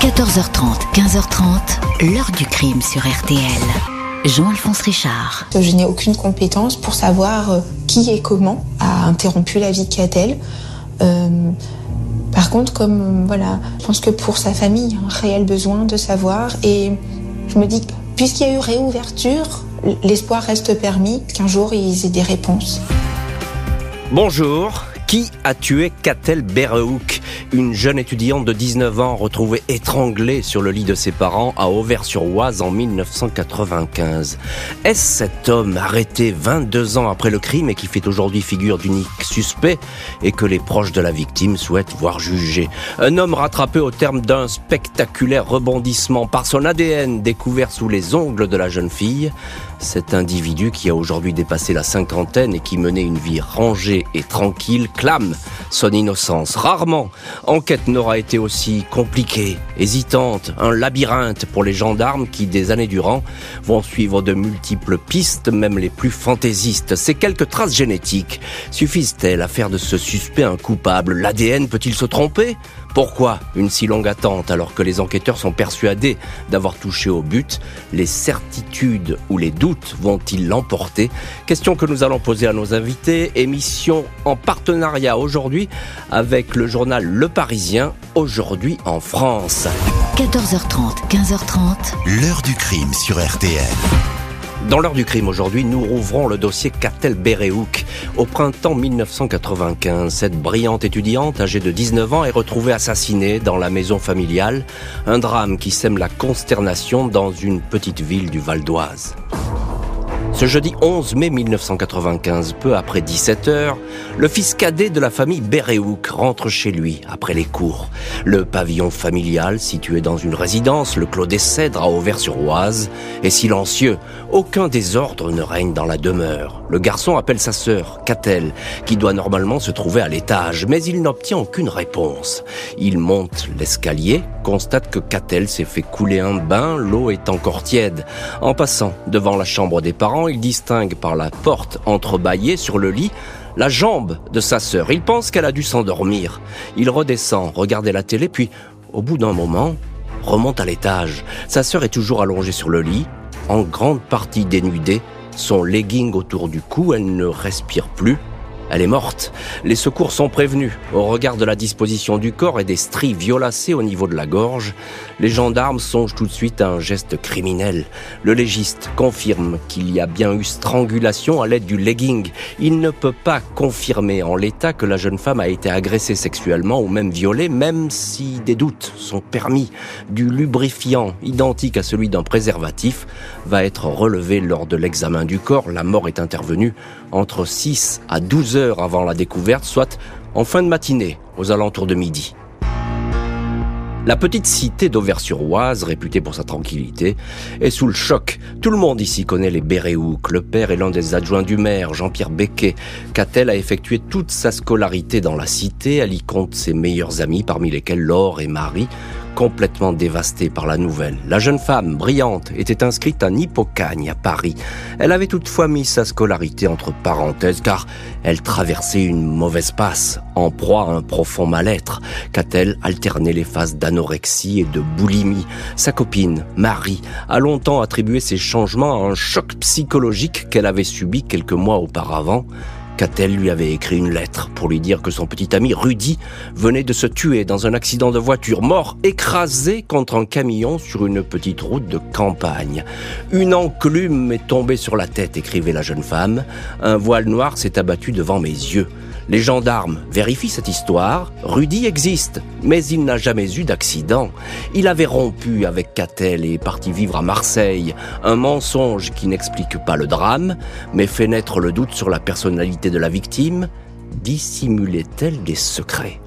14h30, 15h30, l'heure du crime sur RTL. Jean-Alphonse Richard. Je n'ai aucune compétence pour savoir euh, qui et comment a interrompu la vie de Catel. Euh, par contre, comme euh, voilà, je pense que pour sa famille, il y a un réel besoin de savoir. Et je me dis, puisqu'il y a eu réouverture, l'espoir reste permis qu'un jour ils aient des réponses. Bonjour, qui a tué Catel Berehouk, une jeune étudiante de 19 ans retrouvée étranglée sur le lit de ses parents à Auvers-sur-Oise en 1995 Est-ce cet homme arrêté 22 ans après le crime et qui fait aujourd'hui figure d'unique suspect et que les proches de la victime souhaitent voir juger? Un homme rattrapé au terme d'un spectaculaire rebondissement par son ADN découvert sous les ongles de la jeune fille cet individu qui a aujourd'hui dépassé la cinquantaine et qui menait une vie rangée et tranquille clame son innocence. Rarement, enquête n'aura été aussi compliquée, hésitante, un labyrinthe pour les gendarmes qui, des années durant, vont suivre de multiples pistes, même les plus fantaisistes. Ces quelques traces génétiques suffisent-elles à faire de ce suspect un coupable? L'ADN peut-il se tromper? Pourquoi une si longue attente alors que les enquêteurs sont persuadés d'avoir touché au but? Les certitudes ou les doutes vont-ils l'emporter? Question que nous allons poser à nos invités. Émission en partenariat aujourd'hui avec le journal Le Parisien, aujourd'hui en France. 14h30, 15h30. L'heure du crime sur RTL. Dans l'heure du crime aujourd'hui, nous rouvrons le dossier Catel Berehouk. Au printemps 1995, cette brillante étudiante âgée de 19 ans est retrouvée assassinée dans la maison familiale. Un drame qui sème la consternation dans une petite ville du Val d'Oise. Ce jeudi 11 mai 1995, peu après 17 heures, le fils cadet de la famille Béréouk rentre chez lui après les cours. Le pavillon familial, situé dans une résidence, le Clos des Cèdres à Auvers-sur-Oise, est silencieux. Aucun désordre ne règne dans la demeure. Le garçon appelle sa sœur, Catel, qui doit normalement se trouver à l'étage, mais il n'obtient aucune réponse. Il monte l'escalier, constate que Catel s'est fait couler un bain, l'eau est encore tiède. En passant devant la chambre des parents, il distingue par la porte entrebâillée sur le lit la jambe de sa sœur. Il pense qu'elle a dû s'endormir. Il redescend, regarder la télé, puis, au bout d'un moment, remonte à l'étage. Sa sœur est toujours allongée sur le lit, en grande partie dénudée, son legging autour du cou, elle ne respire plus. Elle est morte. Les secours sont prévenus. Au regard de la disposition du corps et des stries violacées au niveau de la gorge, les gendarmes songent tout de suite à un geste criminel. Le légiste confirme qu'il y a bien eu strangulation à l'aide du legging. Il ne peut pas confirmer en l'état que la jeune femme a été agressée sexuellement ou même violée, même si des doutes sont permis. Du lubrifiant identique à celui d'un préservatif va être relevé lors de l'examen du corps. La mort est intervenue entre 6 à 12 heures avant la découverte, soit en fin de matinée, aux alentours de midi. La petite cité d'Auvers-sur-Oise, réputée pour sa tranquillité, est sous le choc. Tout le monde ici connaît les Béréouc. Le père est l'un des adjoints du maire, Jean-Pierre Becquet. Catel a effectué toute sa scolarité dans la cité? Elle y compte ses meilleurs amis, parmi lesquels Laure et Marie complètement dévastée par la nouvelle. La jeune femme, brillante, était inscrite à Hippocagne, à Paris. Elle avait toutefois mis sa scolarité entre parenthèses car elle traversait une mauvaise passe, en proie à un profond mal-être. Qu'a-t-elle alterné les phases d'anorexie et de boulimie Sa copine, Marie, a longtemps attribué ces changements à un choc psychologique qu'elle avait subi quelques mois auparavant. Catel lui avait écrit une lettre pour lui dire que son petit ami Rudy venait de se tuer dans un accident de voiture, mort écrasé contre un camion sur une petite route de campagne. Une enclume m'est tombée sur la tête, écrivait la jeune femme. Un voile noir s'est abattu devant mes yeux. Les gendarmes vérifient cette histoire. Rudy existe, mais il n'a jamais eu d'accident. Il avait rompu avec Catel et est parti vivre à Marseille. Un mensonge qui n'explique pas le drame, mais fait naître le doute sur la personnalité de la victime. Dissimulait-elle des secrets?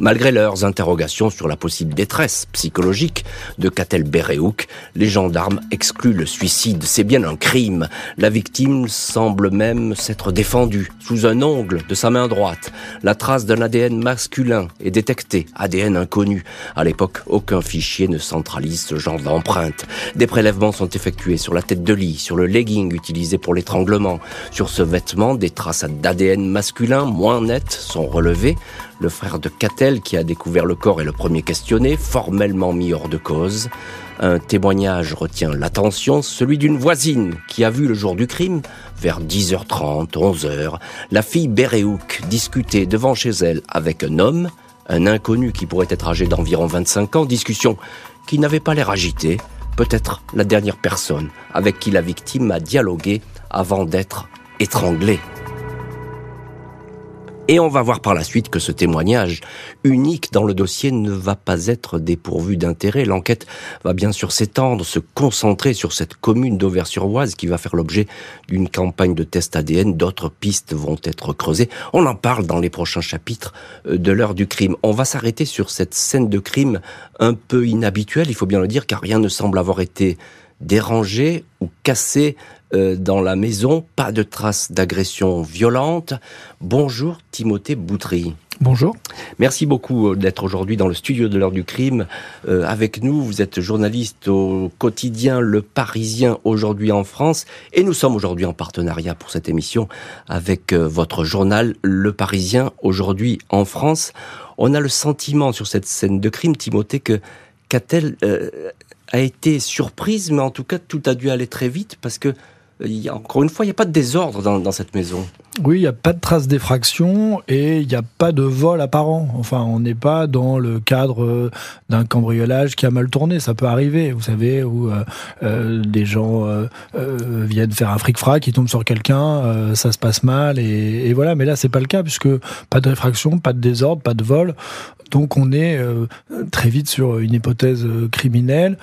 Malgré leurs interrogations sur la possible détresse psychologique de Catel Berehouk, les gendarmes excluent le suicide. C'est bien un crime. La victime semble même s'être défendue sous un ongle de sa main droite. La trace d'un ADN masculin est détectée, ADN inconnu. À l'époque, aucun fichier ne centralise ce genre d'empreinte. Des prélèvements sont effectués sur la tête de lit, sur le legging utilisé pour l'étranglement. Sur ce vêtement, des traces d'ADN masculin moins nettes sont relevées. Le frère de Catel qui a découvert le corps, est le premier questionné, formellement mis hors de cause. Un témoignage retient l'attention, celui d'une voisine qui a vu le jour du crime, vers 10h30, 11h, la fille Béréouk discuter devant chez elle avec un homme, un inconnu qui pourrait être âgé d'environ 25 ans, discussion qui n'avait pas l'air agitée, peut-être la dernière personne avec qui la victime a dialogué avant d'être étranglée. Et on va voir par la suite que ce témoignage, unique dans le dossier, ne va pas être dépourvu d'intérêt. L'enquête va bien sûr s'étendre, se concentrer sur cette commune d'Auvers-sur-Oise qui va faire l'objet d'une campagne de test ADN. D'autres pistes vont être creusées. On en parle dans les prochains chapitres euh, de l'heure du crime. On va s'arrêter sur cette scène de crime un peu inhabituelle, il faut bien le dire, car rien ne semble avoir été dérangé ou cassé euh, dans la maison, pas de traces d'agression violente. Bonjour Timothée Boutry. Bonjour. Merci beaucoup euh, d'être aujourd'hui dans le studio de l'heure du crime euh, avec nous. Vous êtes journaliste au quotidien Le Parisien aujourd'hui en France et nous sommes aujourd'hui en partenariat pour cette émission avec votre journal Le Parisien aujourd'hui en France. On a le sentiment sur cette scène de crime, Timothée, que qu'a-t-elle a été surprise, mais en tout cas tout a dû aller très vite parce que encore une fois, il n'y a pas de désordre dans, cette maison. Oui, il n'y a pas de traces d'effraction et il n'y a pas de vol apparent. Enfin, on n'est pas dans le cadre euh, d'un cambriolage qui a mal tourné. Ça peut arriver, vous savez, où euh, euh, des gens viennent faire un fric-frac, ils tombent sur quelqu'un, ça se passe mal et, et voilà. Mais là, c'est pas le cas puisque pas de réfraction, pas de désordre, pas de vol. Donc, on est très vite sur une hypothèse criminelle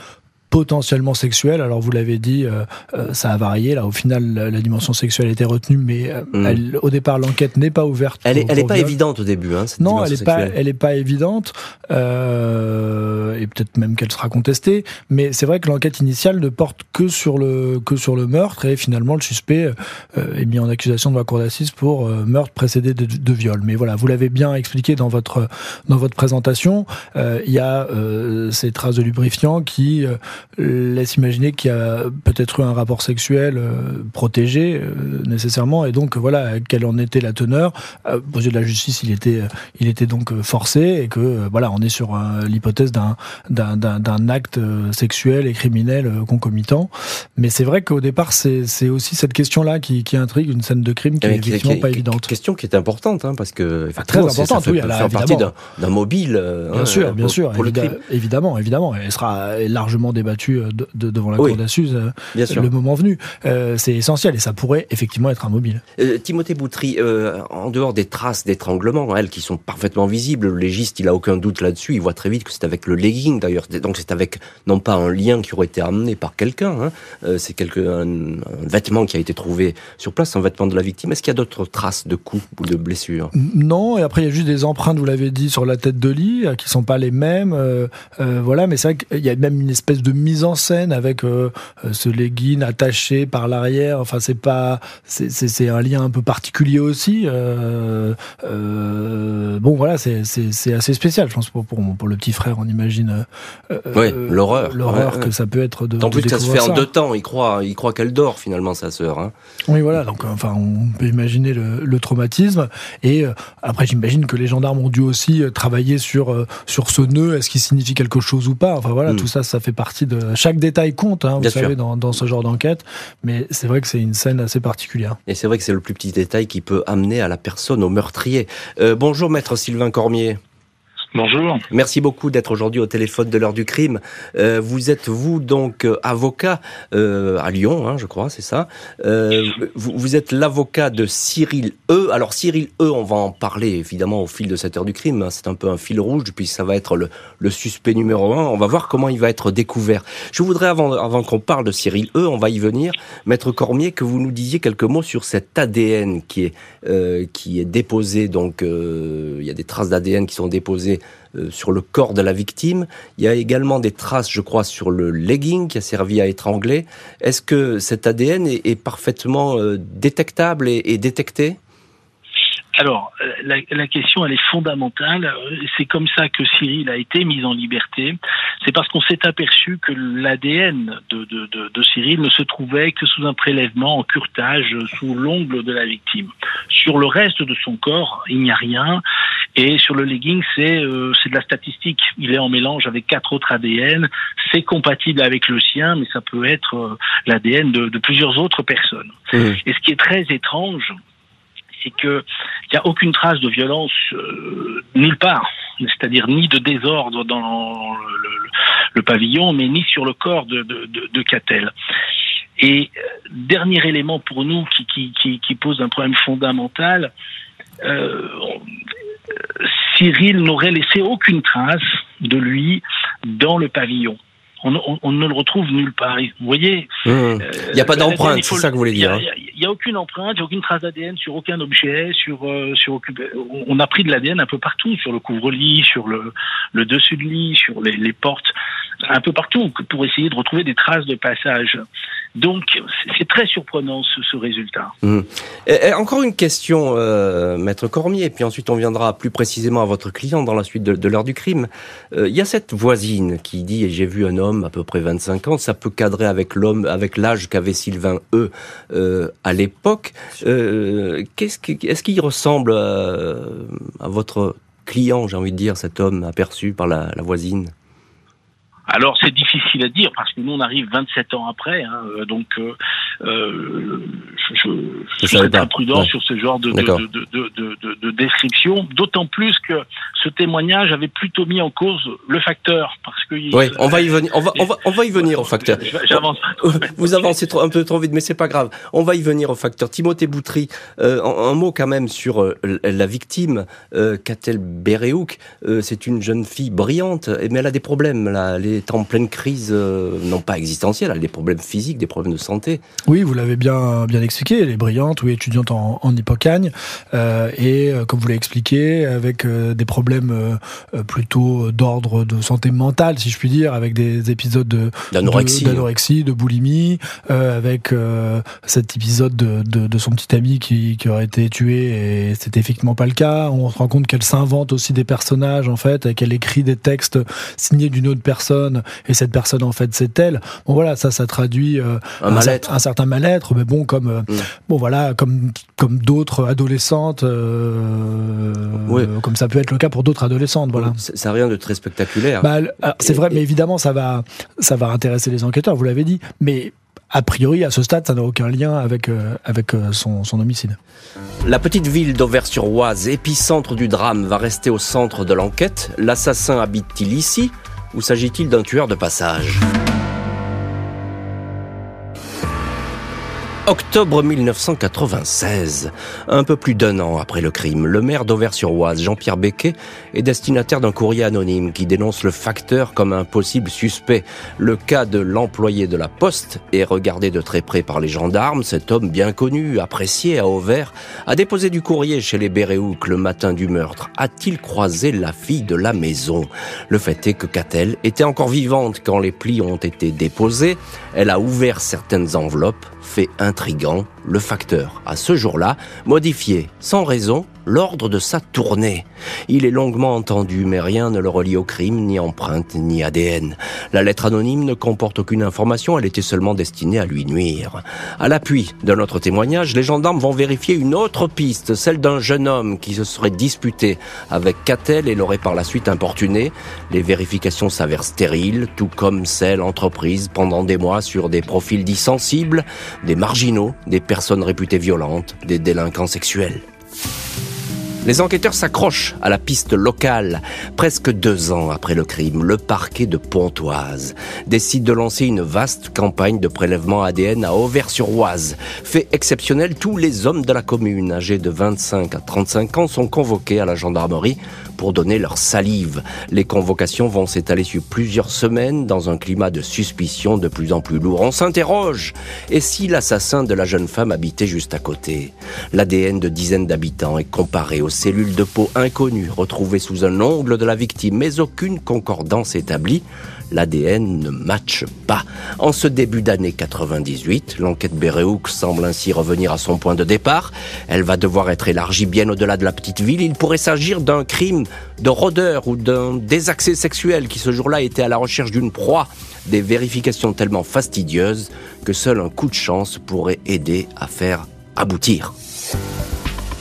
potentiellement sexuelle. Alors vous l'avez dit, euh, euh, ça a varié. Là, au final, la, dimension sexuelle a été retenue, mais euh, mm. au départ, l'enquête n'est pas ouverte. Elle est, elle est pas évidente au début. Hein, non, elle est pas, elle est pas évidente, et peut-être même qu'elle sera contestée. Mais c'est vrai que l'enquête initiale ne porte que sur le que sur le meurtre, et finalement, le suspect est mis en accusation de la cour d'assises pour meurtre précédé de, de, viol. Mais voilà, vous l'avez bien expliqué dans votre dans votre présentation. Il y a ces traces de lubrifiant qui laisse imaginer qu'il y a peut-être eu un rapport sexuel euh, protégé euh, nécessairement. Et donc voilà quelle en était la teneur. Euh, aux yeux de la justice il était il était donc forcé et que voilà on est sur l'hypothèse d'un d'un acte sexuel et criminel concomitant. Mais c'est vrai qu'au départ c'est aussi cette question là qui, qui intrigue une scène de crime qui est effectivement pas évidente. question qui est importante hein, parce que très importante ça, oui, faire partie d'un mobile bien hein, sûr bien sûr évidemment évidemment. Elle sera largement débattue euh, de, devant la cour d'assises euh, le moment venu. Euh, c'est essentiel et ça pourrait effectivement être un mobile. Timothée Boutry, en dehors des traces d'étranglement, elles qui sont parfaitement visibles, le légiste il a aucun doute là-dessus, il voit très vite que c'est avec le legging d'ailleurs, donc c'est avec non pas un lien qui aurait été amené par quelqu'un, hein, c'est quelque un, vêtement qui a été trouvé sur place, un vêtement de la victime. Est-ce qu'il y a d'autres traces de coups ou de blessures? Non, et après il y a juste des empreintes, vous l'avez dit, sur la tête de lit qui sont pas les mêmes. voilà, mais c'est vrai qu'il y a même une espèce de mise en scène avec euh, euh, ce legging attaché par l'arrière. Enfin, c'est pas, c'est un lien un peu particulier aussi. Euh, bon, voilà, c'est assez spécial, je pense pour, pour, le petit frère, on imagine. oui, l'horreur, l'horreur que ça peut être de. En plus, ça se fait en deux temps. Il croit, il croit qu'elle dort finalement, sa sœur. Hein. Oui, voilà. Donc, enfin, on peut imaginer le, traumatisme. Et après, j'imagine que les gendarmes ont dû aussi travailler sur sur ce nœud. Est-ce qu'il signifie quelque chose ou pas? Enfin voilà, hmm. tout ça, ça fait partie de chaque détail compte, hein, vous savez, dans, dans, ce genre d'enquête. Mais c'est vrai que c'est une scène assez particulière. Et c'est vrai que c'est le plus petit détail qui peut amener à la personne, au meurtrier. Euh, bonjour, maître Sylvain Cormier. Bonjour. Merci beaucoup d'être aujourd'hui au téléphone de l'heure du crime. Euh, vous êtes vous donc euh, avocat euh, à Lyon, hein, je crois, c'est ça. Euh, vous, vous, êtes l'avocat de Cyril E. Alors Cyril E, on va en parler évidemment au fil de cette heure du crime. Hein. C'est un peu un fil rouge, puis ça va être le, le, suspect numéro un. On va voir comment il va être découvert. Je voudrais avant, avant qu'on parle de Cyril E, on va y venir, maître Cormier, que vous nous disiez quelques mots sur cet ADN qui est qui est déposé. Donc il y a des traces d'ADN qui sont déposées euh, sur le corps de la victime. Il y a également des traces, je crois, sur le legging qui a servi à étrangler. Est-ce que cet ADN est, parfaitement euh, détectable et détecté? Alors, la, la, question, elle est fondamentale. C'est comme ça que Cyril a été mis en liberté. C'est parce qu'on s'est aperçu que l'ADN de, de, de, de, Cyril ne se trouvait que sous un prélèvement en curtage sous l'ongle de la victime. Sur le reste de son corps, il n'y a rien. Et sur le legging, c'est euh, c'est de la statistique. Il est en mélange avec quatre autres ADN. C'est compatible avec le sien, mais ça peut être euh, l'ADN de, de, plusieurs autres personnes. Mmh. Et ce qui est très étrange, c'est qu'il n'y a aucune trace de violence euh, nulle part, c'est-à-dire ni de désordre dans le, pavillon, mais ni sur le corps de, de, Catel. Et euh, dernier élément pour nous qui pose un problème fondamental, euh, Cyril n'aurait laissé aucune trace de lui dans le pavillon. On, on, on, ne le retrouve nulle part. Vous voyez mmh. euh, Il n'y a pas d'empreinte, c'est ça que vous voulez dire. Il n'y a, a, aucune empreinte, il n'y a aucune trace d'ADN sur aucun objet. Sur, euh, sur, on a pris de l'ADN un peu partout, sur le couvre-lit, sur le, le, dessus de lit, sur les, les portes, un peu partout, pour essayer de retrouver des traces de passage. Donc, c'est très surprenant ce, résultat. Et encore une question, euh, Maître Cormier, puis ensuite on viendra plus précisément à votre client dans la suite de, l'heure du crime. Euh, il y a cette voisine qui dit, j'ai vu un homme à peu près 25 ans, ça peut cadrer avec l'homme, avec l'âge qu'avait Sylvain E euh, à l'époque. Euh, Est-ce qu'il qu ressemble à, votre client, j'ai envie de dire, cet homme aperçu par la voisine? Alors c'est difficile à dire parce que nous on arrive 27 ans après, hein, donc euh, euh, je, je, je serais très prudent ouais. sur ce genre de, de, de, de, de description, d'autant plus que ce témoignage avait plutôt mis en cause le facteur parce que oui, on va y venir, on va, on va, on va y venir au facteur. J'avance. Vous avancez trop, un peu trop vite, mais c'est pas grave. On va y venir au facteur. Timothée Boutry, euh, un, mot quand même sur euh, la victime, euh, Catel Béréouk. c'est une jeune fille brillante, mais elle a des problèmes là. Elle est en pleine crise, euh, non pas existentielle, elle a des problèmes physiques, des problèmes de santé. Oui, vous l'avez bien bien expliqué. Elle est brillante, oui, étudiante en, en hippocagne, euh, et euh, comme vous l'avez expliqué, avec des problèmes plutôt d'ordre de santé mentale, si je puis dire, avec des épisodes de d'anorexie, de, de, boulimie, avec cet épisode de, de, de, son petit ami qui, qui aurait été tué, et c'était effectivement pas le cas. On se rend compte qu'elle s'invente aussi des personnages en fait, et qu'elle écrit des textes signés d'une autre personne et cette personne en fait c'est elle. Bon voilà, ça ça traduit euh, un, un, un, certain mal-être, mais bon comme euh, mm. bon voilà comme comme d'autres adolescentes, euh, oui. comme ça peut être le cas pour d'autres adolescentes. Voilà. Ça rien de très spectaculaire. Bah, c'est vrai, mais évidemment ça va ça va intéresser les enquêteurs. Vous l'avez dit, mais a priori, à ce stade, ça n'a aucun lien avec, euh, avec euh, son, son, homicide. La petite ville d'Auvers-sur-Oise, épicentre du drame, va rester au centre de l'enquête. L'assassin habite-t-il ici? Ou s'agit-il d'un tueur de passage? Octobre 1996, un peu plus d'un an après le crime, le maire d'Auvers-sur-Oise, Jean-Pierre Becquet, est destinataire d'un courrier anonyme qui dénonce le facteur comme un possible suspect. Le cas de l'employé de la Poste est regardé de très près par les gendarmes. Cet homme bien connu, apprécié à Auvers, a déposé du courrier chez les Béréouc le matin du meurtre. A-t-il croisé la fille de la maison? Le fait est que Catel était encore vivante quand les plis ont été déposés. Elle a ouvert certaines enveloppes fait intrigant, le facteur a ce jour-là modifié, sans raison, l'ordre de sa tournée. Il est longuement entendu, mais rien ne le relie au crime, ni empreinte, ni ADN. La lettre anonyme ne comporte aucune information, elle était seulement destinée à lui nuire. À l'appui de notre témoignage, les gendarmes vont vérifier une autre piste, celle d'un jeune homme qui se serait disputé avec Catel et l'aurait par la suite importuné. Les vérifications s'avèrent stériles, tout comme celles entreprises pendant des mois sur des profils dits sensibles, des marginaux, des personnes réputées violentes, des délinquants sexuels. Les enquêteurs s'accrochent à la piste locale. Presque deux ans après le crime, le parquet de Pontoise décide de lancer une vaste campagne de prélèvement ADN à Auvers-sur-Oise. Fait exceptionnel, tous les hommes de la commune âgés de 25 à 35 ans sont convoqués à la gendarmerie pour donner leur salive. Les convocations vont s'étaler sur plusieurs semaines dans un climat de suspicion de plus en plus lourd. On s'interroge. Et si l'assassin de la jeune femme habitait juste à côté? L'ADN de dizaines d'habitants est comparé aux cellules de peau inconnues retrouvées sous un ongle de la victime, mais aucune concordance établie l'ADN ne matche pas. En ce début d'année 98, l'enquête Béréouk semble ainsi revenir à son point de départ. Elle va devoir être élargie bien au-delà de la petite ville. Il pourrait s'agir d'un crime de rôdeur ou d'un désaccès sexuel qui ce jour-là était à la recherche d'une proie. Des vérifications tellement fastidieuses que seul un coup de chance pourrait aider à faire aboutir.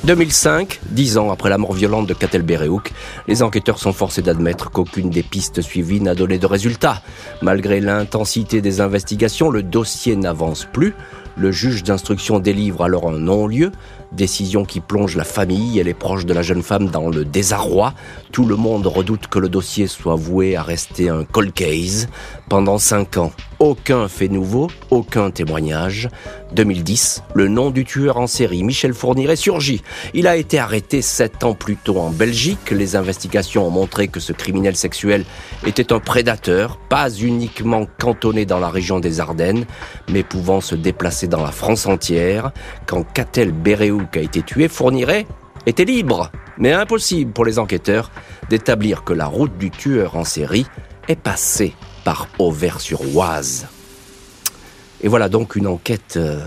2005, dix ans après la mort violente de Katel Berehouk, les enquêteurs sont forcés d'admettre qu'aucune des pistes suivies n'a donné de résultat. Malgré l'intensité des investigations, le dossier n'avance plus. Le juge d'instruction délivre alors un non-lieu, décision qui plonge la famille et les proches de la jeune femme dans le désarroi. Tout le monde redoute que le dossier soit voué à rester un cold case. Pendant cinq ans, aucun fait nouveau, aucun témoignage. 2010, le nom du tueur en série, Michel Fourniret, surgit. Il a été arrêté sept ans plus tôt en Belgique. Les investigations ont montré que ce criminel sexuel était un prédateur, pas uniquement cantonné dans la région des Ardennes, mais pouvant se déplacer dans la France entière. Quand Catel A été tué, Fourniret était libre, mais impossible pour les enquêteurs d'établir que la route du tueur en série est passée par Auvers-sur-Oise. Et voilà donc une enquête euh,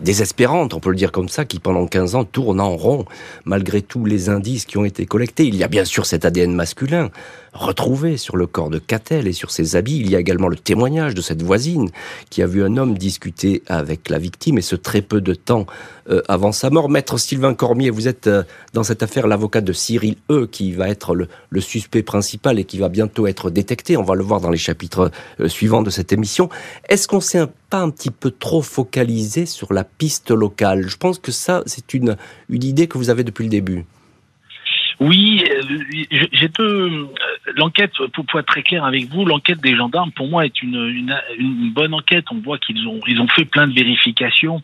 désespérante, on peut le dire comme ça, qui pendant 15 ans tourne en rond, malgré tous les indices qui ont été collectés. Il y a bien sûr cet ADN masculin, retrouvé sur le corps de Catel et sur ses habits. Il y a également le témoignage de cette voisine qui a vu un homme discuter avec la victime et ce très peu de temps euh, avant sa mort. Maître Sylvain Cormier, vous êtes euh, dans cette affaire l'avocat de Cyril E qui va être le, suspect principal et qui va bientôt être détecté. On va le voir dans les chapitres euh, suivants de cette émission. Est-ce qu'on s'est pas un petit peu trop focalisé sur la piste locale? Je pense que ça, c'est une, une idée que vous avez depuis le début. Oui, j'ai deux. L'enquête, pour, être très clair avec vous, l'enquête des gendarmes, pour moi, est une, une, bonne enquête. On voit qu'ils ont, ils ont fait plein de vérifications.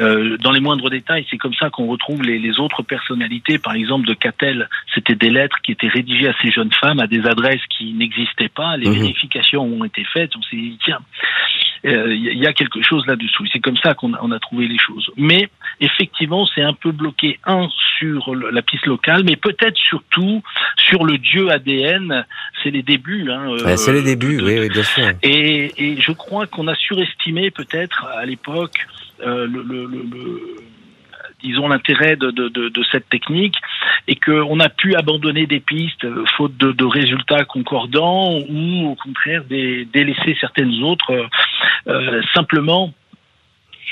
Euh, dans les moindres détails, c'est comme ça qu'on retrouve les, les, autres personnalités. Par exemple, de Catel, c'était des lettres qui étaient rédigées à ces jeunes femmes à des adresses qui n'existaient pas. Les mhm. vérifications ont été faites. On s'est dit, tiens, il euh, y a quelque chose là-dessous. C'est comme ça qu'on a, on a trouvé les choses. Mais effectivement, c'est un peu bloqué, un, sur la piste locale, mais peut-être surtout sur le dieu ADN. C'est les débuts. Hein, euh, c'est les débuts, oui, oui, bien sûr. Et, et je crois qu'on a surestimé peut-être à l'époque euh, le, le, le disons l'intérêt de, cette technique et qu'on a pu abandonner des pistes euh, faute de, résultats concordants ou au contraire délaisser certaines autres euh, simplement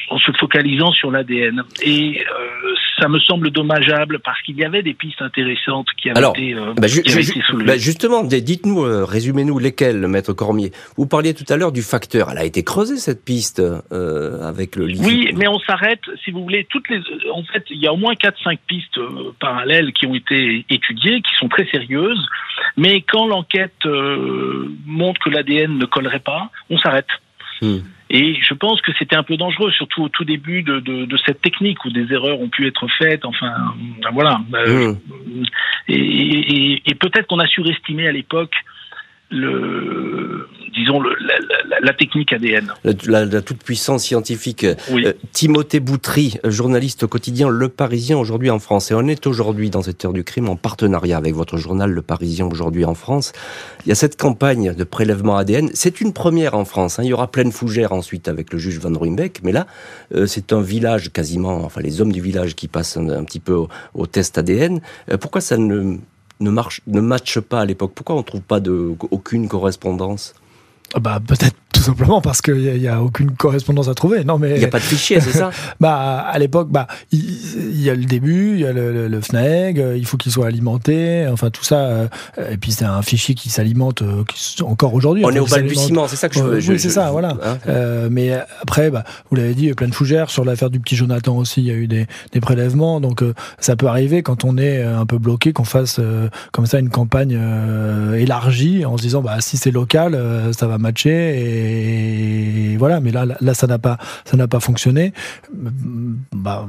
en se focalisant sur l'ADN. Et euh, ça me semble dommageable parce qu'il y avait des pistes intéressantes qui avaient été, euh, bah, soulevées. Bah, justement, dites-nous, euh, résumez-nous lesquelles, Maître Cormier. Vous parliez tout à l'heure du facteur. Elle a été creusée cette piste avec le livre. Oui, mais on s'arrête, si vous voulez, toutes les. En fait, il y a au moins 4-5 pistes parallèles qui ont été étudiées, qui sont très sérieuses. Mais quand l'enquête montre que l'ADN ne collerait pas, on s'arrête. Hmm. Et je pense que c'était un peu dangereux, surtout au tout début de, de, de, cette technique où des erreurs ont pu être faites. Enfin, ben voilà. Hmm. Et, et, et peut-être qu'on a surestimé à l'époque le, disons le, la, la, technique ADN. La, la toute puissance scientifique. Euh, Timothée Boutry, journaliste au quotidien Le Parisien aujourd'hui en France. Et on est aujourd'hui dans cette heure du crime en partenariat avec votre journal Le Parisien aujourd'hui en France. Il y a cette campagne de prélèvement ADN. C'est une première en France. Hein. Il y aura pleine fougère ensuite avec le juge Van Ruymbeck. Mais là, euh, c'est un village quasiment, enfin les hommes du village qui passent un, petit peu au, au test ADN. Euh, pourquoi ça ne ne, marche, ne matche pas à l'époque. Pourquoi on ne trouve pas de, aucune correspondance? Bah peut-être tout simplement parce qu'il n'y a, aucune correspondance à trouver. Non, mais il n'y a pas de fichier, c'est ça Bah à l'époque, bah il y, a le début, il y a le, le, FNAEG, euh, il faut qu'il soit alimenté, enfin tout ça. Euh, et puis c'est un fichier qui s'alimente euh, encore aujourd'hui. On est au balbutiement, c'est ça que je veux. oui, c'est ça, voilà. Hein mais après, bah, vous l'avez dit, il y a plein de fougères sur l'affaire du petit Jonathan aussi. Il y a eu des, des prélèvements, donc ça peut arriver quand on est un peu bloqué qu'on fasse comme ça une campagne élargie en se disant bah si c'est local, ça va matcher et et voilà. Mais là, là, ça n'a pas, ça n'a pas fonctionné. Bah,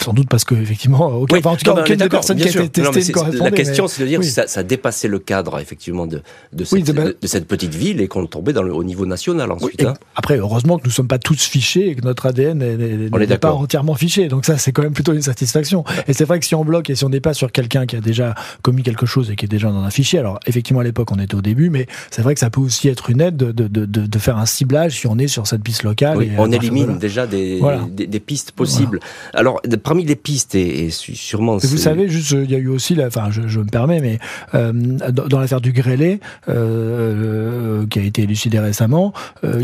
sans doute parce que effectivement, aucun, enfin, en tout cas, aucune des personnes qui a été testée La question, c'est de dire si ça, ça, dépassait le cadre effectivement de de cette, de, cette petite ville et qu'on tombait dans le, au niveau national ensuite. Hein. Après, heureusement que nous sommes pas tous fichés et que notre ADN n'est pas entièrement fiché. Donc ça, c'est quand même plutôt une satisfaction. Et c'est vrai que si on bloque et si on n'est pas sur quelqu'un qui a déjà commis quelque chose et qui est déjà dans un fichier, alors effectivement à l'époque on était au début, mais c'est vrai que ça peut aussi être une aide de, de, de, de faire un ciblage si on est sur cette piste locale. Oui, on élimine déjà des, des, pistes possibles. Alors, parmi les pistes, et, sûrement... vous savez, juste, il y a eu aussi, enfin, je, je, me permets, mais dans, l'affaire du Grélé, qui a été élucidé récemment...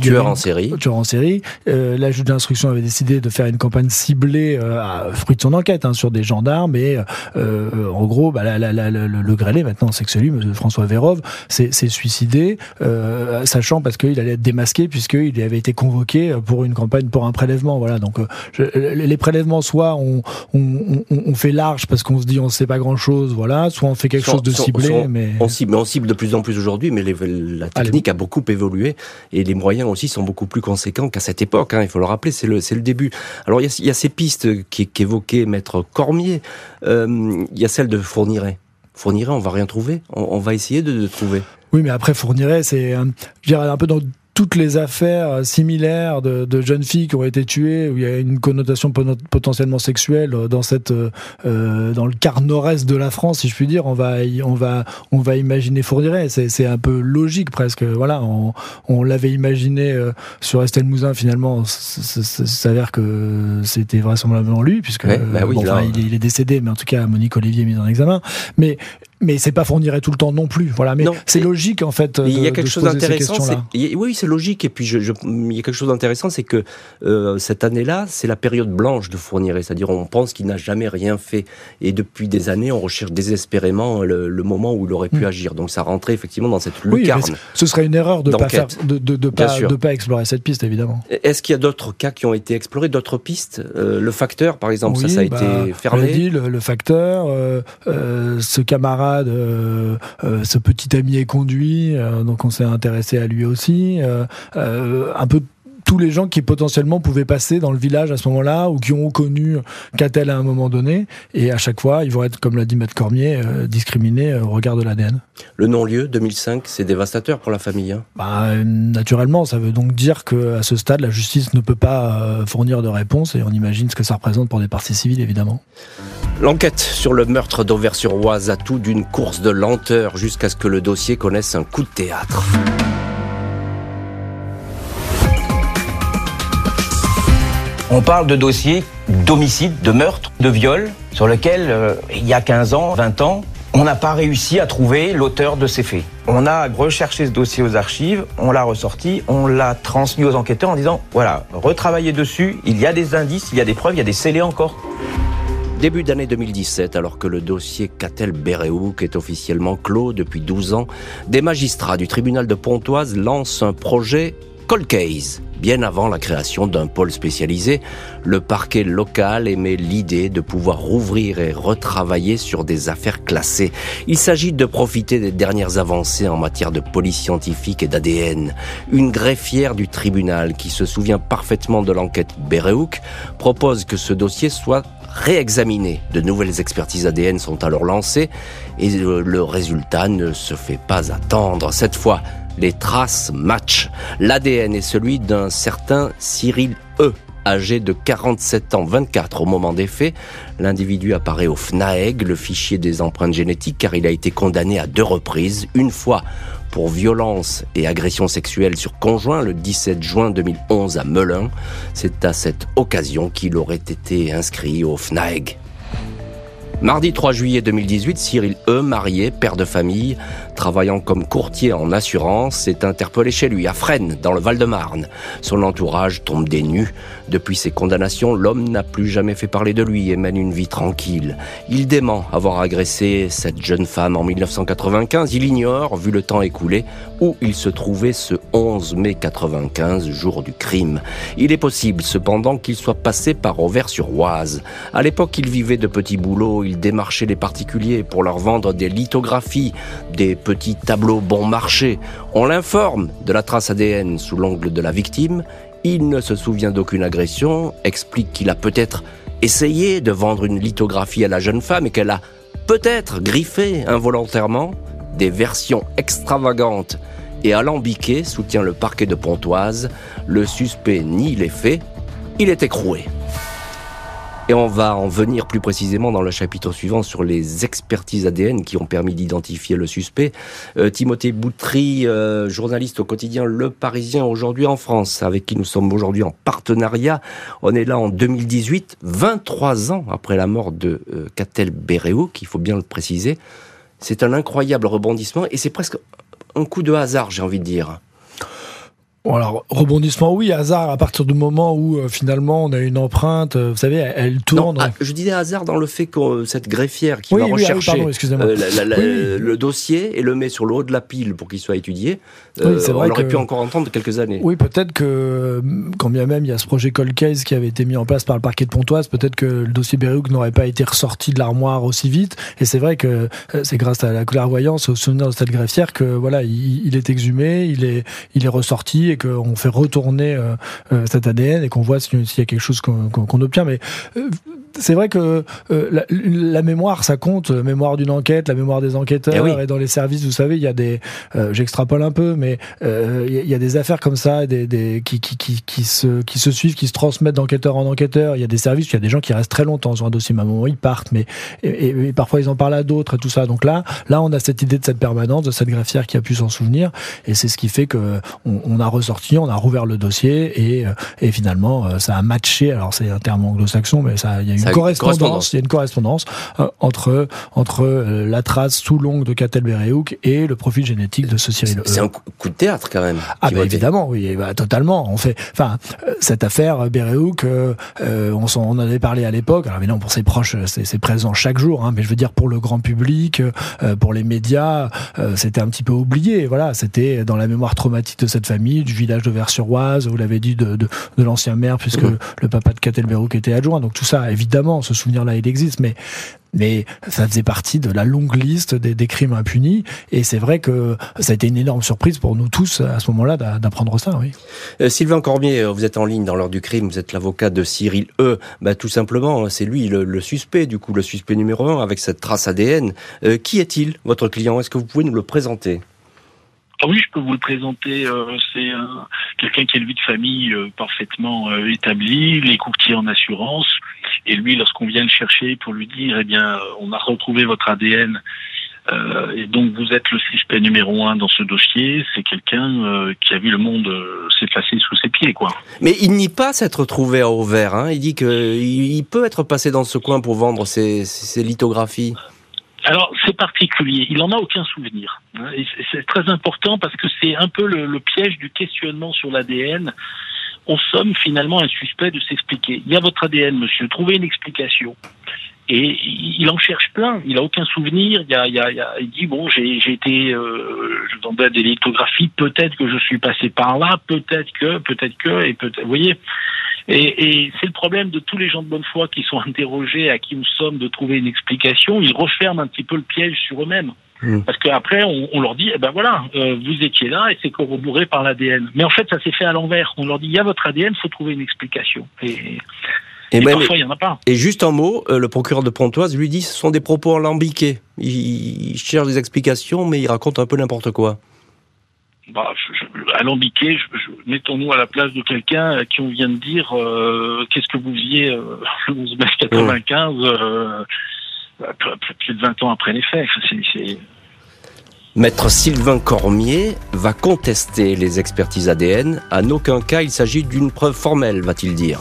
tueur en série. Tueur en série. la juge d'instruction avait décidé de faire une campagne ciblée, à, fruit de son enquête, hein, sur des gendarmes, et en gros, bah, le, Grélé, maintenant, c'est que celui, François Vérov, s'est suicidé, euh, parce qu'il allait être démasqué, puisqu'il avait été convoqué pour une campagne, pour un prélèvement. Voilà, donc euh, les prélèvements, soit on, on, fait large parce qu'on se dit on ne sait pas grand-chose, voilà, soit on fait quelque chose de ciblé. mais... On cible, on cible de plus en plus aujourd'hui, mais la technique a beaucoup évolué et les moyens aussi sont beaucoup plus conséquents qu'à cette époque. Hein, il faut le rappeler, c'est le, le début. Alors il y a, y a ces pistes qu'évoquait Maître Cormier. Euh, il y a celle de Fourniret. Fourniret, on va rien trouver. On, va essayer de, de trouver. Oui, mais après Fourniret, c'est, je dirais, un peu dans toutes les affaires similaires de, de, jeunes filles qui ont été tuées, où il y a une connotation potentiellement sexuelle dans cette, euh, dans le quart nord-est de la France, si je puis dire, on va, on va, on va imaginer Fourniret. C'est un peu logique presque. Voilà, on, on l'avait imaginé euh, sur Estelle Mouzin. Finalement, ça s'avère que c'était vraisemblablement lui, puisque bah il, il, est décédé, mais en tout cas Monique Olivier est mise en examen. Mais mais c'est pas fournirait tout le temps non plus. Voilà, mais c'est logique en fait. il y a quelque chose d'intéressant. Oui, c'est logique. Et puis je, je, il y a quelque chose d'intéressant, c'est que euh, cette année-là, c'est la période blanche de Fourniret. C'est-à-dire, on pense qu'il n'a jamais rien fait, et depuis des années, on recherche désespérément le, le moment où il aurait pu hmm. agir. Donc ça rentrait effectivement dans cette lucarne. Oui, ce serait une erreur de pas faire, de, de, de pas, de pas explorer cette piste, évidemment. Est-ce qu'il y a d'autres cas qui ont été explorés, d'autres pistes euh, Le facteur, par exemple, ça, ça a bah, été fermé. Dit, le, le, facteur, euh ce camarade euh, euh, ce petit ami est conduit, euh, donc on s'est intéressé à lui aussi. un peu tous les gens qui potentiellement pouvaient passer dans le village à ce moment-là ou qui ont connu Catel à un moment donné. Et à chaque fois, ils vont être, comme l'a dit Maître Cormier, discriminés au regard de l'ADN. Le non-lieu 2005, c'est dévastateur pour la famille. Hein. bah, naturellement, ça veut donc dire qu'à ce stade, la justice ne peut pas fournir de réponse et on imagine ce que ça représente pour des parties civiles, évidemment. L'enquête sur le meurtre d'Auvers-sur-Oise a tout d'une course de lenteur jusqu'à ce que le dossier connaisse un coup de théâtre. On parle de dossiers d'homicide, de meurtre, de viol, sur lequel, euh, il y a 15 ans, 20 ans, on n'a pas réussi à trouver l'auteur de ces faits. On a recherché ce dossier aux archives, on l'a ressorti, on l'a transmis aux enquêteurs en disant, voilà, retravaillez dessus, il y a des indices, il y a des preuves, il y a des scellés encore. Début d'année 2017, alors que le dossier Catel Béréouk est officiellement clos depuis 12 ans, des magistrats du tribunal de Pontoise lancent un projet Cold Case. Bien avant la création d'un pôle spécialisé, le parquet local émet l'idée de pouvoir rouvrir et retravailler sur des affaires classées. Il s'agit de profiter des dernières avancées en matière de police scientifique et d'ADN. Une greffière du tribunal qui se souvient parfaitement de l'enquête Béréouk propose que ce dossier soit réexaminé. De nouvelles expertises ADN sont alors lancées et le résultat ne se fait pas attendre. Cette fois, les traces matchent. L'ADN est celui d'un certain Cyril E, âgé de 47 ans 24 au moment des faits. L'individu apparaît au FNAEG, le fichier des empreintes génétiques, car il a été condamné à deux reprises, une fois pour violence et agression sexuelle sur conjoint le 17 juin 2011 à Melun. C'est à cette occasion qu'il aurait été inscrit au FNAEG. Mardi 3 juillet 2018, Cyril E, marié, père de famille, travaillant comme courtier en assurance, est interpellé chez lui, à Fresnes, dans le Val-de-Marne. Son entourage tombe des. Depuis ses condamnations, l'homme n'a plus jamais fait parler de lui et mène une vie tranquille. Il dément avoir agressé cette jeune femme en 1995. Il ignore, vu le temps écoulé, où il se trouvait ce 11 mai 95, jour du crime. Il est possible, cependant, qu'il soit passé par Auvers-sur-Oise. À l'époque, il vivait de petits boulots, il démarchait les particuliers pour leur vendre des lithographies, des petits tableaux bon marché. On l'informe de la trace ADN sous l'ongle de la victime. Il ne se souvient d'aucune agression, explique qu'il a peut-être essayé de vendre une lithographie à la jeune femme et qu'elle a peut-être griffé involontairement des versions extravagantes et alambiquées, soutient le parquet de Pontoise. Le suspect nie les faits. Il est écroué. Et on va en venir plus précisément dans le chapitre suivant sur les expertises ADN qui ont permis d'identifier le suspect. Euh, Timothée Boutry, euh, journaliste au quotidien Le Parisien aujourd'hui en France, avec qui nous sommes aujourd'hui en partenariat. On est là en 2018, 23 ans après la mort de euh, Catel Béréouk, il faut bien le préciser. C'est un incroyable rebondissement et c'est presque un coup de hasard, j'ai envie de dire. Alors, rebondissement, oui, hasard, à partir du moment où euh, finalement on a une empreinte, euh, vous savez, elle, tourne. Ah, je disais hasard dans le fait que euh, cette greffière qui va ah rechercher le dossier et le met sur le haut de la pile pour qu'il soit étudié, on aurait pu encore entendre quelques années. Oui, peut-être que, quand bien même il y a ce projet Cold Case qui avait été mis en place par le parquet de Pontoise, peut-être que le dossier Berriouk n'aurait pas été ressorti de l'armoire aussi vite. Et c'est vrai que c'est grâce à la clairvoyance, au souvenir de cette greffière que voilà, il, il est exhumé, il est, il est ressorti et qu'on fait retourner euh, euh, cet ADN et qu'on voit s'il y a quelque chose qu'on obtient. Mais euh, c'est vrai que la, mémoire, ça compte. La mémoire d'une enquête, la mémoire des enquêteurs. Eh et, dans les services, vous savez, il y a des. J'extrapole un peu, mais il y a des affaires comme ça, des, des qui, qui, qui, qui, se, qui se suivent, qui se transmettent d'enquêteur en enquêteur. Il y a des services, il y a des gens qui restent très longtemps sur un dossier. À un moment, ils partent, mais et, parfois ils en parlent à d'autres et tout ça. Donc là, là, on a cette idée de cette permanence, de cette greffière qui a pu s'en souvenir, et c'est ce qui fait que on, on a ressorti, on a rouvert le dossier et, euh, et finalement euh, ça a matché. Alors c'est un terme anglo-saxon, mais ça, il y a une correspondance, il y a une correspondance euh, entre entre la trace sous l'ongle de Catel Berehouk et le profil génétique de ce Cyril. C'est un coup de théâtre quand même. Ah bah évidemment, oui, bah, totalement. On fait, enfin, cette affaire euh, on, en, on en avait parlé à l'époque. Alors évidemment pour ses proches, c'est présent chaque jour, hein, mais je veux dire pour le grand public, pour les médias, c'était un petit peu oublié. Voilà, c'était dans la mémoire traumatique de cette famille, du village de Vers-sur-Oise, vous l'avez dit, de, de, de l'ancien maire, puisque le papa de Catelberouk était adjoint. Donc tout ça, évidemment, ce souvenir-là, il existe, mais mais ça faisait partie de la longue liste des, crimes impunis. Et c'est vrai que ça a été une énorme surprise pour nous tous à ce moment-là d'apprendre ça. Euh, Sylvain Cormier, vous êtes en ligne dans l'heure du crime. Vous êtes l'avocat de Cyril E. Bah, tout simplement, c'est lui le, le, suspect, du coup, le suspect numéro un avec cette trace ADN. Euh, qui est-il, votre client? Est-ce que vous pouvez nous le présenter? Ah oui, je peux vous le présenter. Euh, c'est quelqu'un qui a une vie de famille euh, parfaitement euh, établie, les courtiers en assurance. Et lui, lorsqu'on vient le chercher pour lui dire, eh bien, on a retrouvé votre ADN, et donc vous êtes le suspect numéro un dans ce dossier, c'est quelqu'un qui a vu le monde s'effacer sous ses pieds, quoi. Mais il nie pas s'être trouvé à Auvers. Hein. Il dit qu'il peut être passé dans ce coin pour vendre ses, ses lithographies. Alors, c'est particulier. Il n'en a aucun souvenir. Hein, c'est très important parce que c'est un peu le, piège du questionnement sur l'ADN. On somme finalement un suspect de s'expliquer. Il y a votre ADN, monsieur. Trouvez une explication. Et il en cherche plein. Il a aucun souvenir. Il, a, il, dit bon, j'ai été, euh, vous des lithographies. Peut-être que je suis passé par là. Peut-être que, peut-être que, et peut-être. Vous voyez. Et, et c'est le problème de tous les gens de bonne foi qui sont interrogés, à qui nous sommes de trouver une explication. Ils referment un petit peu le piège sur eux-mêmes. Hmm. Parce qu'après, on, on, leur dit, eh ben voilà, euh, vous étiez là et c'est corroboré par l'ADN. Mais en fait, ça s'est fait à l'envers. On leur dit, il y a votre ADN, il faut trouver une explication. Et, et, parfois, il n'y en a pas. Et juste en mots, euh, le procureur de Pontoise lui dit, ce sont des propos alambiqués. Il, il cherche des explications, mais il raconte un peu n'importe quoi bah, alambiqué, mettons-nous à la place de quelqu'un à qui on vient de dire euh, qu'est-ce que vous faisiez euh, le 11 mai 95, euh, plus de 20 ans après les faits. Maître Sylvain Cormier va contester les expertises ADN. En aucun cas il s'agit d'une preuve formelle, va-t-il dire.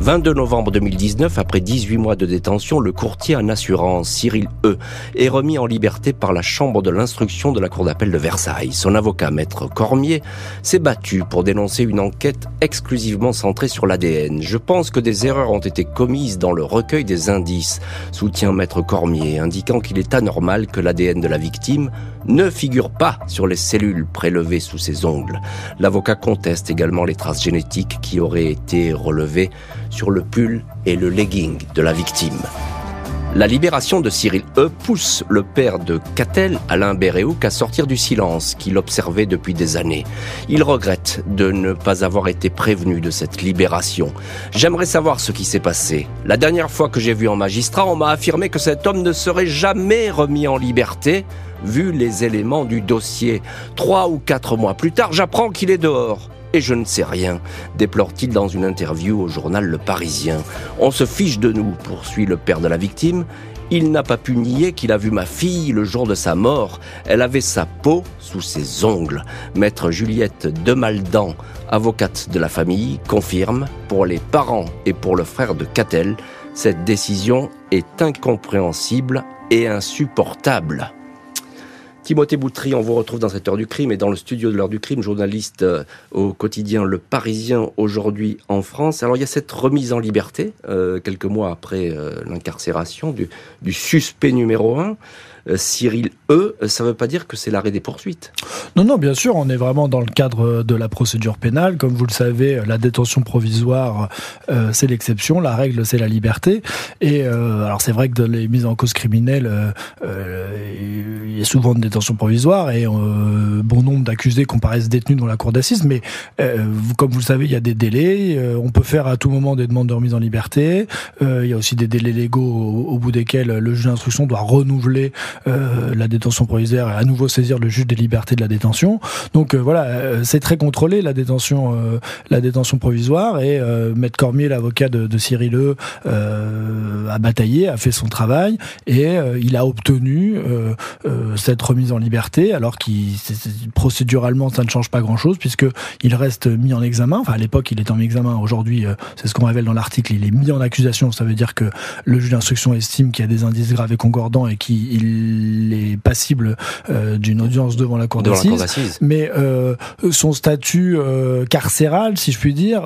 22 novembre 2019, après 18 mois de détention, le courtier en assurance, Cyril E, est remis en liberté par la chambre de l'instruction de la cour d'appel de Versailles. Son avocat, maître Cormier, s'est battu pour dénoncer une enquête exclusivement centrée sur l'ADN. Je pense que des erreurs ont été commises dans le recueil des indices, soutient maître Cormier, indiquant qu'il est anormal que l'ADN de la victime ne figure pas sur les cellules prélevées sous ses ongles. L'avocat conteste également les traces génétiques qui auraient été relevées sur le pull et le legging de la victime. La libération de Cyril E pousse le père de Catel, Alain Béréouk, à sortir du silence qu'il observait depuis des années. Il regrette de ne pas avoir été prévenu de cette libération. J'aimerais savoir ce qui s'est passé. La dernière fois que j'ai vu un magistrat, on m'a affirmé que cet homme ne serait jamais remis en liberté, vu les éléments du dossier. Trois ou quatre mois plus tard, j'apprends qu'il est dehors. Et je ne sais rien, déplore-t-il dans une interview au journal Le Parisien. On se fiche de nous, poursuit le père de la victime. Il n'a pas pu nier qu'il a vu ma fille le jour de sa mort. Elle avait sa peau sous ses ongles. Maître Juliette Demaldan, avocate de la famille, confirme, pour les parents et pour le frère de Catel, cette décision est incompréhensible et insupportable. Timothée Boutry, on vous retrouve dans cette heure du crime et dans le studio de l'heure du crime, journaliste euh, au quotidien Le Parisien aujourd'hui en France. Alors il y a cette remise en liberté, euh, quelques mois après euh, l'incarcération du, du, suspect numéro un. Euh, Cyril E, ça ne veut pas dire que c'est l'arrêt des poursuites. Non, non, bien sûr, on est vraiment dans le cadre de la procédure pénale. Comme vous le savez, la détention provisoire, euh, c'est l'exception, la règle, c'est la liberté. Et euh, alors c'est vrai que dans les mises en cause criminelles, il y a souvent une détention provisoire et bon nombre d'accusés comparaissent détenus dans la cour d'assises. Mais comme vous le savez, il y a des délais. on peut faire à tout moment des demandes de remise en liberté. il y a aussi des délais légaux au, au bout desquels le juge d'instruction doit renouveler euh, la détention provisoire et à nouveau saisir le juge des libertés de la détention. Donc euh, voilà, euh, c'est très contrôlé la détention, la détention provisoire et Maître Cormier, l'avocat de, de, Cyril E, a bataillé, a fait son travail et il a obtenu cette remise en liberté alors qu'il procéduralement ça ne change pas grand chose puisque il reste mis en examen. Enfin à l'époque il est en examen. Aujourd'hui c'est ce qu'on révèle dans l'article. Il est mis en accusation. Ça veut dire que le juge d'instruction estime qu'il y a des indices graves et concordants et qu'il il est passible euh, d'une audience devant la cour d'assises. Mais euh, son statut euh, carcéral, si je puis dire,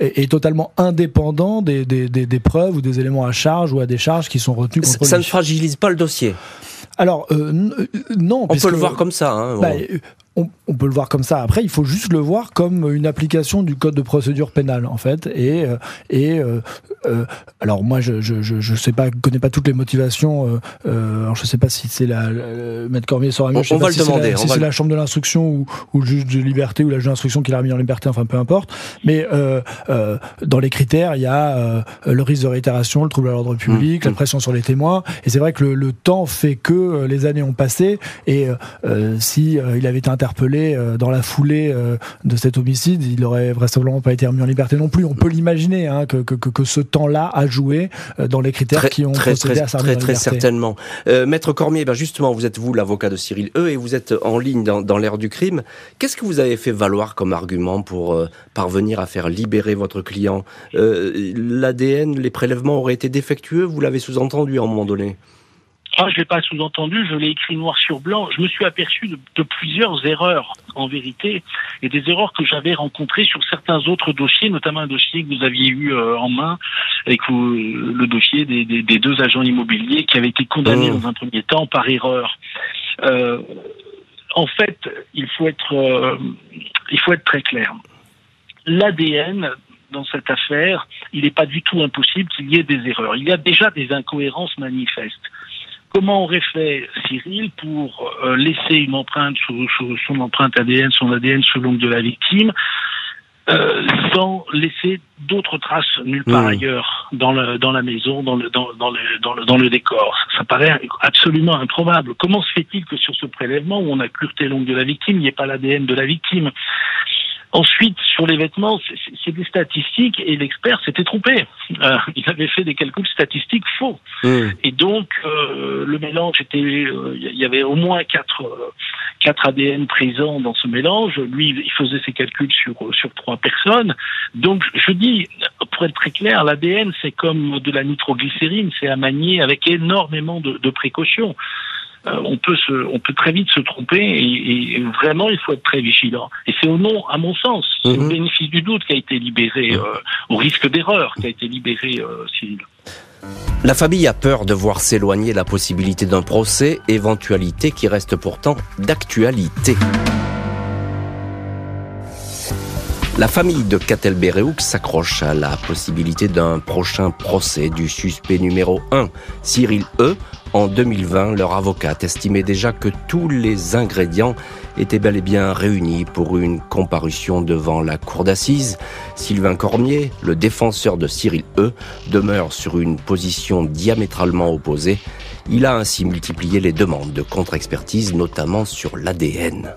est, est, totalement indépendant des, des, des, des, preuves ou des éléments à charge ou à des charges qui sont retenus contre Ça, ça ne fragilise pas le dossier alors non, on peut le voir comme ça. Hein, bah, on, peut le voir comme ça. Après, il faut juste le voir comme une application du code de procédure pénale, en fait. Et, euh, et euh, euh, alors moi, je, je, je, sais pas, connais pas toutes les motivations. Euh, alors je sais pas si c'est la, maître Cormier sera mieux. On, on va le demander. La, si c'est la chambre de l'instruction ou, ou, le juge de liberté ou la juge d'instruction qui l'a remis en liberté. Enfin, peu importe. Mais dans les critères, il y a le risque de réitération, le trouble à l'ordre public, mmh. la pression sur les témoins. Et c'est vrai que le, le, temps fait que les années ont passé. Et si il avait été interpellé euh, dans la foulée euh, de cet homicide, il aurait vraisemblablement pas été remis en liberté non plus. On peut l'imaginer hein, que, que, que, ce temps-là a joué euh, dans les critères qui ont très, procédé à sa très, très certainement. Maître Cormier, ben justement, vous êtes vous l'avocat de Cyril E et vous êtes en ligne dans, dans l'ère du crime. Qu'est-ce que vous avez fait valoir comme argument pour parvenir à faire libérer votre client? L'ADN, les prélèvements auraient été défectueux, vous l'avez sous-entendu à un moment donné? Ah, je l'ai pas sous-entendu, je l'ai écrit noir sur blanc. Je me suis aperçu de, de, plusieurs erreurs, en vérité, et des erreurs que j'avais rencontrées sur certains autres dossiers, notamment un dossier que vous aviez eu euh, en main, avec vous, le dossier des, des, des, deux agents immobiliers qui avaient été condamnés mmh. dans un premier temps par erreur. Euh, en fait, il faut être, euh, il faut être très clair. L'ADN dans cette affaire, il n'est pas du tout impossible qu'il y ait des erreurs. Il y a déjà des incohérences manifestes. Comment aurait fait Cyril pour euh, laisser une empreinte sur, son empreinte ADN, son ADN sur l'ongle de la victime, euh, sans laisser d'autres traces nulle part mmh. ailleurs dans, le, dans la maison, dans le, dans, dans, le, dans, le, dans le décor? Ça paraît absolument improbable. Comment se fait-il que sur ce prélèvement où on a curté l'ongle de la victime, il n'y ait pas l'ADN de la victime? Ensuite, sur les vêtements, c'est des statistiques et l'expert s'était trompé. Euh, il avait fait des calculs statistiques faux. Mmh. Et donc, euh, le mélange était... Il euh, y avait au moins quatre, quatre ADN présents dans ce mélange. Lui, il faisait ses calculs sur, sur trois personnes. Donc, je dis, pour être très clair, l'ADN, c'est comme de la nitroglycérine, c'est à manier avec énormément de, de précautions. Euh, on peut se, on peut très vite se tromper et, et vraiment il faut être très vigilant. Et c'est au nom, à mon sens, mmh. au bénéfice du doute qu'a été libéré, euh, au risque d'erreur qu'a été libéré euh, Cyril. La famille a peur de voir s'éloigner la possibilité d'un procès, éventualité qui reste pourtant d'actualité. La famille de Catel s'accroche à la possibilité d'un prochain procès du suspect numéro 1, Cyril E. En 2020, leur avocate estimait déjà que tous les ingrédients étaient bel et bien réunis pour une comparution devant la cour d'assises. Sylvain Cormier, le défenseur de Cyril E, demeure sur une position diamétralement opposée. Il a ainsi multiplié les demandes de contre-expertise, notamment sur l'ADN.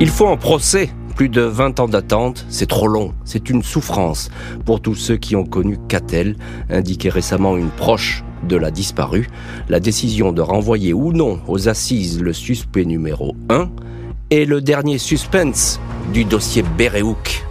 Il faut un procès, Plus de 20 ans d'attente, c'est trop long, c'est une souffrance pour tous ceux qui ont connu Catel, indiquait récemment une proche de la disparue. La décision de renvoyer ou non aux assises le suspect numéro 1 est le dernier suspense du dossier Béréouk.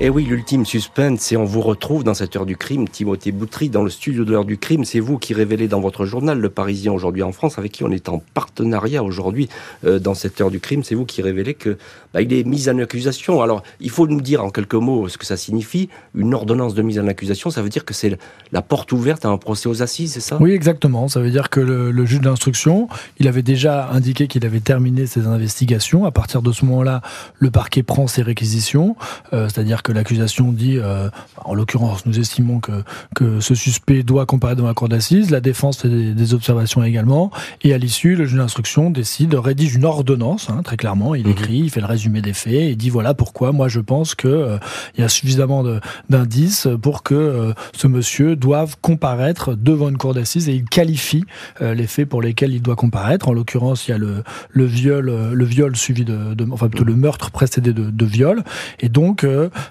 Et eh oui, l'ultime suspense, et on vous retrouve dans cette heure du crime, Timothée Boutry, dans le studio de l'heure du crime. C'est vous qui révélez dans votre journal, Le Parisien aujourd'hui en France, avec qui on est en partenariat aujourd'hui euh, dans cette heure du crime. C'est vous qui révélez que bah, il est mis en accusation. Alors, il faut nous dire en quelques mots ce que ça signifie. Une ordonnance de mise en accusation, ça veut dire que c'est la porte ouverte à un procès aux assises, c'est ça? Oui, exactement. Ça veut dire que le, le juge d'instruction, il avait déjà indiqué qu'il avait terminé ses investigations. À partir de ce moment-là, le parquet prend ses réquisitions, euh, c'est-à-dire que que l'accusation dit, euh, en l'occurrence, nous estimons que, que ce suspect doit comparaître dans la cour d'assises, la défense fait des, observations également, et à l'issue, le juge d'instruction décide, rédige une ordonnance, hein, très clairement, il mhm. écrit, il fait le résumé des faits, et dit voilà pourquoi moi je pense que euh, il y a suffisamment d'indices pour que euh, ce monsieur doive comparaître devant une cour d'assises, et il qualifie les faits pour lesquels il doit comparaître. En l'occurrence, il y a le, le viol, le viol suivi de, de enfin plutôt le meurtre précédé de, de viol, et donc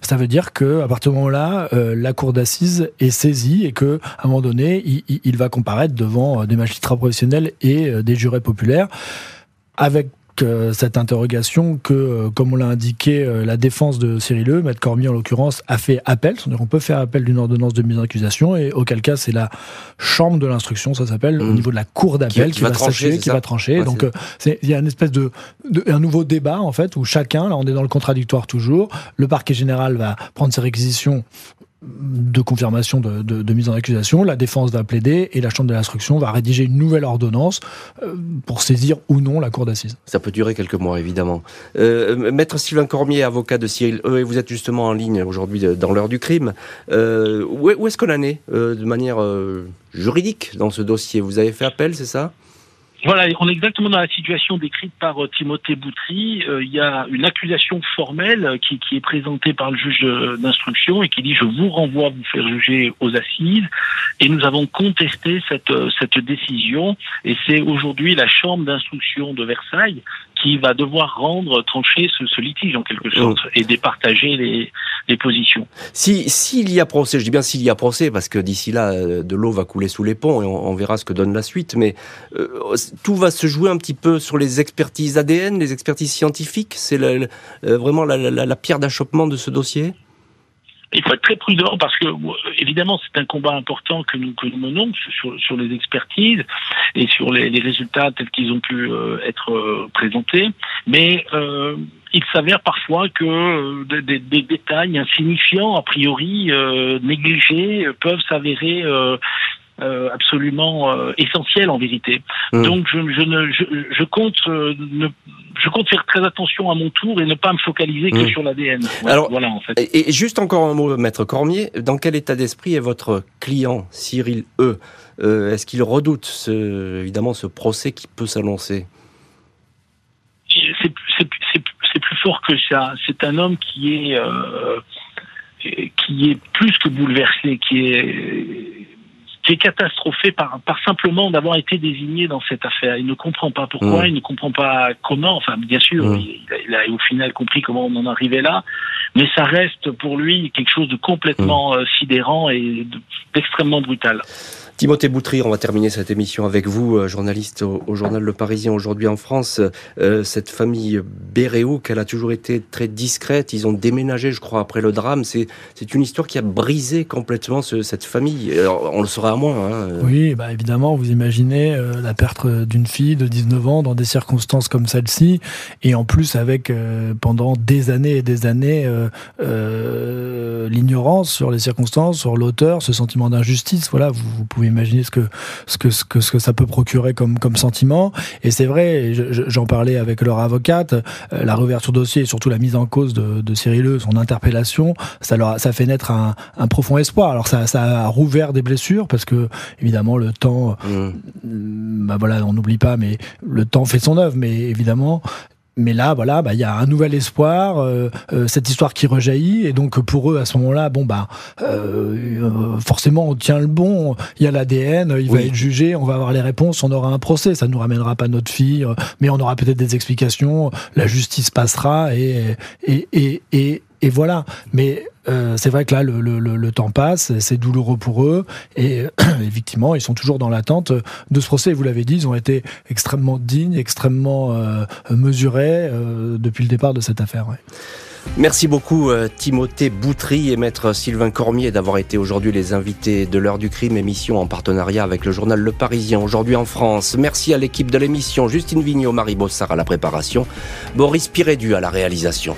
ça veut dire que à partir ce moment-là, euh, la cour d'assises est saisie et que à un moment donné, il, va comparaître devant euh, des magistrats professionnels et euh, des jurés populaires avec cette interrogation que, comme on l'a indiqué, la défense de Cyril E, Maître Cormier en l'occurrence, a fait appel. C'est-à-dire qu'on peut faire appel d'une ordonnance de mise en accusation et auquel cas c'est la chambre de l'instruction, ça s'appelle, au mmh. niveau de la cour d'appel qui, va, trancher, qui va trancher. Donc il y a une espèce de, de, un nouveau débat en fait où chacun, là on est dans le contradictoire toujours, le parquet général va prendre ses réquisitions de confirmation de, mise en accusation, la défense va plaider et la chambre de l'instruction va rédiger une nouvelle ordonnance euh, pour saisir ou non la cour d'assises. Ça peut durer quelques mois, évidemment. Euh, Maître Sylvain Cormier, avocat de Cyril E, et vous êtes justement en ligne aujourd'hui dans l'heure du crime. Euh, où est-ce qu'on en est de manière juridique dans ce dossier? Vous avez fait appel, c'est ça? Voilà, on est exactement dans la situation décrite par euh, Timothée Boutry. Euh, il y a une accusation formelle euh, qui, qui est présentée par le juge d'instruction et qui dit je vous renvoie vous faire juger aux assises. Et nous avons contesté cette, cette décision et c'est aujourd'hui la chambre d'instruction de Versailles qui va devoir rendre trancher ce, ce litige en quelque sorte et départager les, les positions. Si s'il y a procès, je dis bien s'il y a procès parce que d'ici là de l'eau va couler sous les ponts et on, verra ce que donne la suite. Mais tout va se jouer un petit peu sur les expertises ADN, les expertises scientifiques. C'est euh, vraiment la, pierre d'achoppement de ce dossier? Il faut être très prudent parce que évidemment c'est un combat important que nous que nous menons sur, les expertises et sur les, résultats tels qu'ils ont pu euh, être euh, présentés, mais il s'avère parfois que des, détails insignifiants a priori négligés peuvent s'avérer euh, absolument euh, essentiel en vérité. Mmh. Donc je, je, ne, je, je compte euh, ne, je compte faire très attention à mon tour et ne pas me focaliser que mmh. sur l'ADN. Alors voilà en fait. Et, juste encore un mot, maître Cormier, dans quel état d'esprit est votre client Cyril E? Est-ce qu'il redoute ce, évidemment ce procès qui peut s'annoncer? C'est plus fort que ça. C'est un homme qui est qui est plus que bouleversé, qui est qui est catastrophé par, par simplement d'avoir été désigné dans cette affaire. Il ne comprend pas pourquoi, mmh. il ne comprend pas comment. Enfin, bien sûr, mmh. il, a, au final compris comment on en arrivait là, mais ça reste pour lui quelque chose de complètement mmh. euh, sidérant et d'extrêmement brutal. Timothée Boutry, on va terminer cette émission avec vous, euh, journaliste au, journal Le Parisien aujourd'hui en France. Euh, cette famille Béréouk, elle a toujours été très discrète. Ils ont déménagé, je crois, après le drame. C'est une histoire qui a brisé complètement cette famille. on le saura à moins. Hein. Oui, bah évidemment, vous imaginez euh, la perte d'une fille de 19 ans dans des circonstances comme celle-ci, et en plus avec pendant des années et des années l'ignorance sur les circonstances, sur l'auteur, ce sentiment d'injustice. Voilà, vous pouvez imaginer ce que ce que ce que, ce que ça peut procurer comme comme sentiment. Et c'est vrai, j'en parlais avec leur avocate, euh, la réouverture dossier et surtout la mise en cause de, de Cyril son interpellation, ça leur ça fait naître un, un profond espoir. Alors ça ça a rouvert des blessures parce que évidemment le temps, mmh. bah voilà, on n'oublie pas, mais le temps fait son œuvre. Mais évidemment, mais là, voilà, bah, il y a un nouvel espoir, euh, euh, cette histoire qui rejaillit, et donc pour eux, à ce moment-là, bon bah, euh, forcément, on tient le bon. Il y a l'ADN, il va être jugé, on va avoir les réponses, on aura un procès. Ça nous ramènera pas notre fille, mais on aura peut-être des explications. La justice passera, et et et et, et voilà. Mais euh, c'est vrai que là, le, le, le temps passe, c'est douloureux pour eux, et effectivement, ils sont toujours dans l'attente de ce procès. Vous l'avez dit, ils ont été extrêmement dignes, extrêmement euh, mesurés euh, depuis le départ de cette affaire. Merci beaucoup Timothée Boutry et maître Sylvain Cormier d'avoir été aujourd'hui les invités de l'heure du crime, émission en partenariat avec le journal Le Parisien aujourd'hui en France. Merci à l'équipe de l'émission, Justine Vignot, Marie Bossard à la préparation, Boris Pirédu à la réalisation.